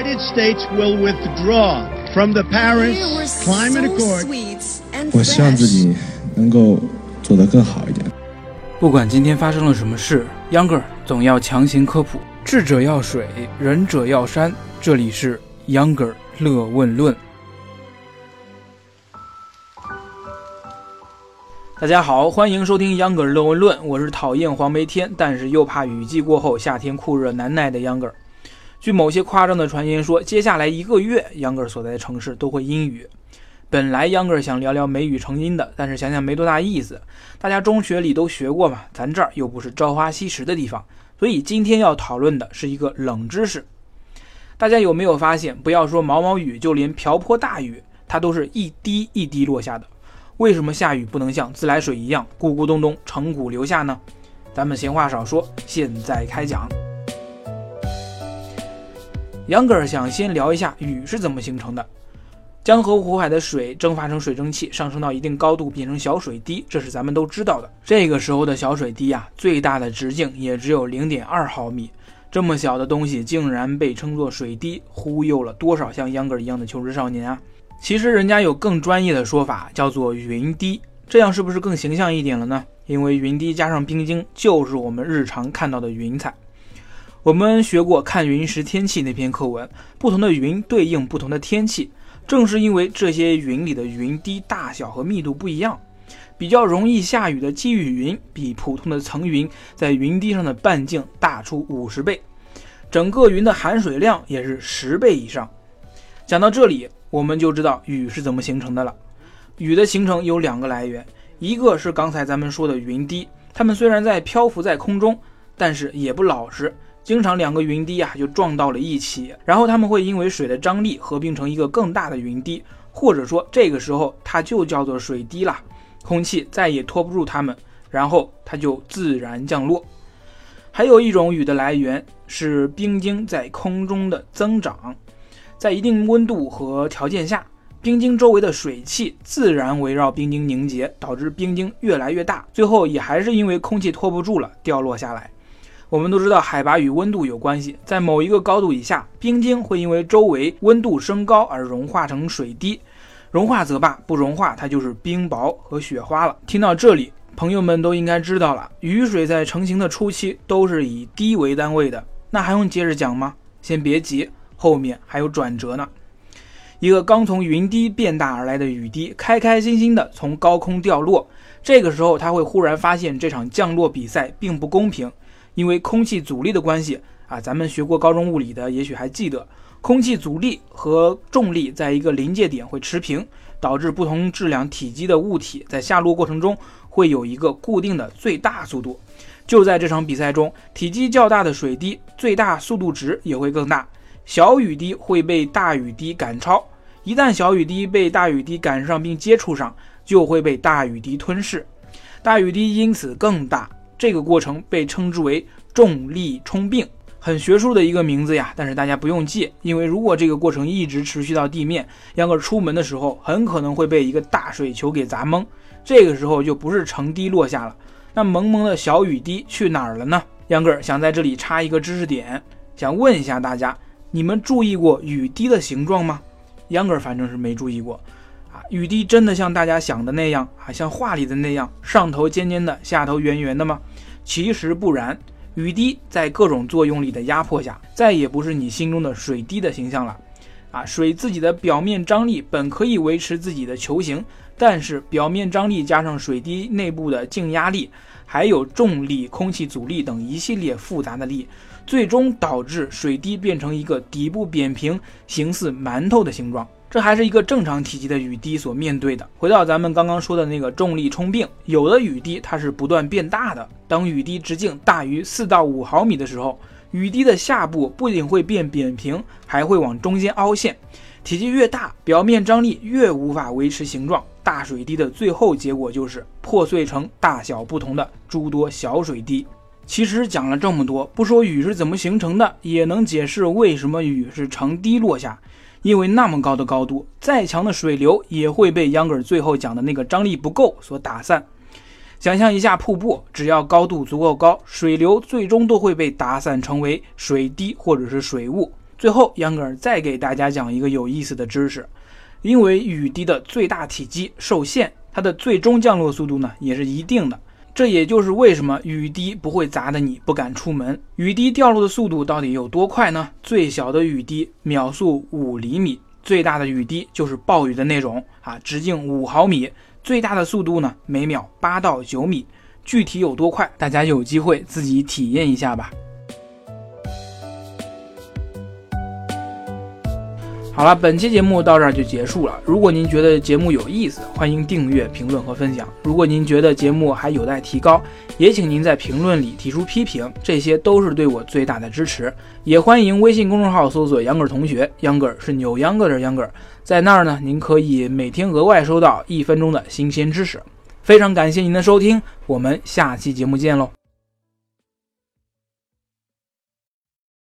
United States will withdraw from the Paris Climate Accord. 我希望自己能够做得更好一点。不管今天发生了什么事，Younger 总要强行科普。智者要水，仁者要山。这里是 Younger 乐问论。大家好，欢迎收听 Younger 乐问论，我是讨厌黄梅天，但是又怕雨季过后夏天酷热难耐的 Younger。据某些夸张的传言说，接下来一个月，Younger 所在的城市都会阴雨。本来 Younger 想聊聊梅雨成阴的，但是想想没多大意思。大家中学里都学过嘛，咱这儿又不是朝花夕拾的地方，所以今天要讨论的是一个冷知识。大家有没有发现，不要说毛毛雨，就连瓢泼大雨，它都是一滴一滴落下的。为什么下雨不能像自来水一样咕咕咚咚成股流下呢？咱们闲话少说，现在开讲。杨格尔想先聊一下雨是怎么形成的。江河湖海的水蒸发成水蒸气，上升到一定高度变成小水滴，这是咱们都知道的。这个时候的小水滴呀、最大的直径也只有零点二毫米。这么小的东西竟然被称作水滴，忽悠了多少像秧歌一样的求职少年啊！其实人家有更专业的说法，叫做云滴，这样是不是更形象一点了呢？因为云滴加上冰晶，就是我们日常看到的云彩。我们学过《看云识天气》那篇课文，不同的云对应不同的天气。正是因为这些云里的云滴大小和密度不一样，比较容易下雨的积雨云比普通的层云在云滴上的半径大出五十倍，整个云的含水量也是十倍以上。讲到这里，我们就知道雨是怎么形成的了。雨的形成有两个来源，一个是刚才咱们说的云滴，它们虽然在漂浮在空中，但是也不老实。经常两个云滴啊就撞到了一起，然后它们会因为水的张力合并成一个更大的云滴，或者说这个时候它就叫做水滴啦，空气再也拖不住它们，然后它就自然降落。还有一种雨的来源是冰晶在空中的增长，在一定温度和条件下，冰晶周围的水汽自然围绕冰晶凝结，导致冰晶越来越大，最后也还是因为空气拖不住了掉落下来。我们都知道海拔与温度有关系，在某一个高度以下，冰晶会因为周围温度升高而融化成水滴。融化则罢，不融化它就是冰雹和雪花了。听到这里，朋友们都应该知道了，雨水在成型的初期都是以滴为单位的。那还用接着讲吗？先别急，后面还有转折呢。一个刚从云滴变大而来的雨滴，开开心心地从高空掉落。这个时候，他会忽然发现这场降落比赛并不公平。因为空气阻力的关系啊，咱们学过高中物理的，也许还记得，空气阻力和重力在一个临界点会持平，导致不同质量体积的物体在下落过程中会有一个固定的最大速度。就在这场比赛中，体积较大的水滴最大速度值也会更大，小雨滴会被大雨滴赶超。一旦小雨滴被大雨滴赶上并接触上，就会被大雨滴吞噬，大雨滴因此更大。这个过程被称之为重力冲并，很学术的一个名字呀。但是大家不用记，因为如果这个过程一直持续到地面，秧歌出门的时候很可能会被一个大水球给砸懵。这个时候就不是成滴落下了，那蒙蒙的小雨滴去哪儿了呢？秧歌想在这里插一个知识点，想问一下大家：你们注意过雨滴的形状吗？秧歌反正是没注意过。啊，雨滴真的像大家想的那样啊，像画里的那样，上头尖尖的，下头圆圆的吗？其实不然，雨滴在各种作用力的压迫下，再也不是你心中的水滴的形象了。啊，水自己的表面张力本可以维持自己的球形，但是表面张力加上水滴内部的静压力，还有重力、空气阻力等一系列复杂的力，最终导致水滴变成一个底部扁平、形似馒头的形状。这还是一个正常体积的雨滴所面对的。回到咱们刚刚说的那个重力冲并，有的雨滴它是不断变大的。当雨滴直径大于四到五毫米的时候，雨滴的下部不仅会变扁平，还会往中间凹陷。体积越大，表面张力越无法维持形状。大水滴的最后结果就是破碎成大小不同的诸多小水滴。其实讲了这么多，不说雨是怎么形成的，也能解释为什么雨是成滴落下。因为那么高的高度，再强的水流也会被秧歌儿最后讲的那个张力不够所打散。想象一下瀑布，只要高度足够高，水流最终都会被打散成为水滴或者是水雾。最后，秧歌儿再给大家讲一个有意思的知识，因为雨滴的最大体积受限，它的最终降落速度呢也是一定的。这也就是为什么雨滴不会砸的你不敢出门。雨滴掉落的速度到底有多快呢？最小的雨滴秒速五厘米，最大的雨滴就是暴雨的那种啊，直径五毫米，最大的速度呢每秒八到九米。具体有多快，大家有机会自己体验一下吧。好了，本期节目到这儿就结束了。如果您觉得节目有意思，欢迎订阅、评论和分享。如果您觉得节目还有待提高，也请您在评论里提出批评，这些都是对我最大的支持。也欢迎微信公众号搜索“秧歌同学”，秧歌是扭秧歌的秧歌，在那儿呢，您可以每天额外收到一分钟的新鲜知识。非常感谢您的收听，我们下期节目见喽。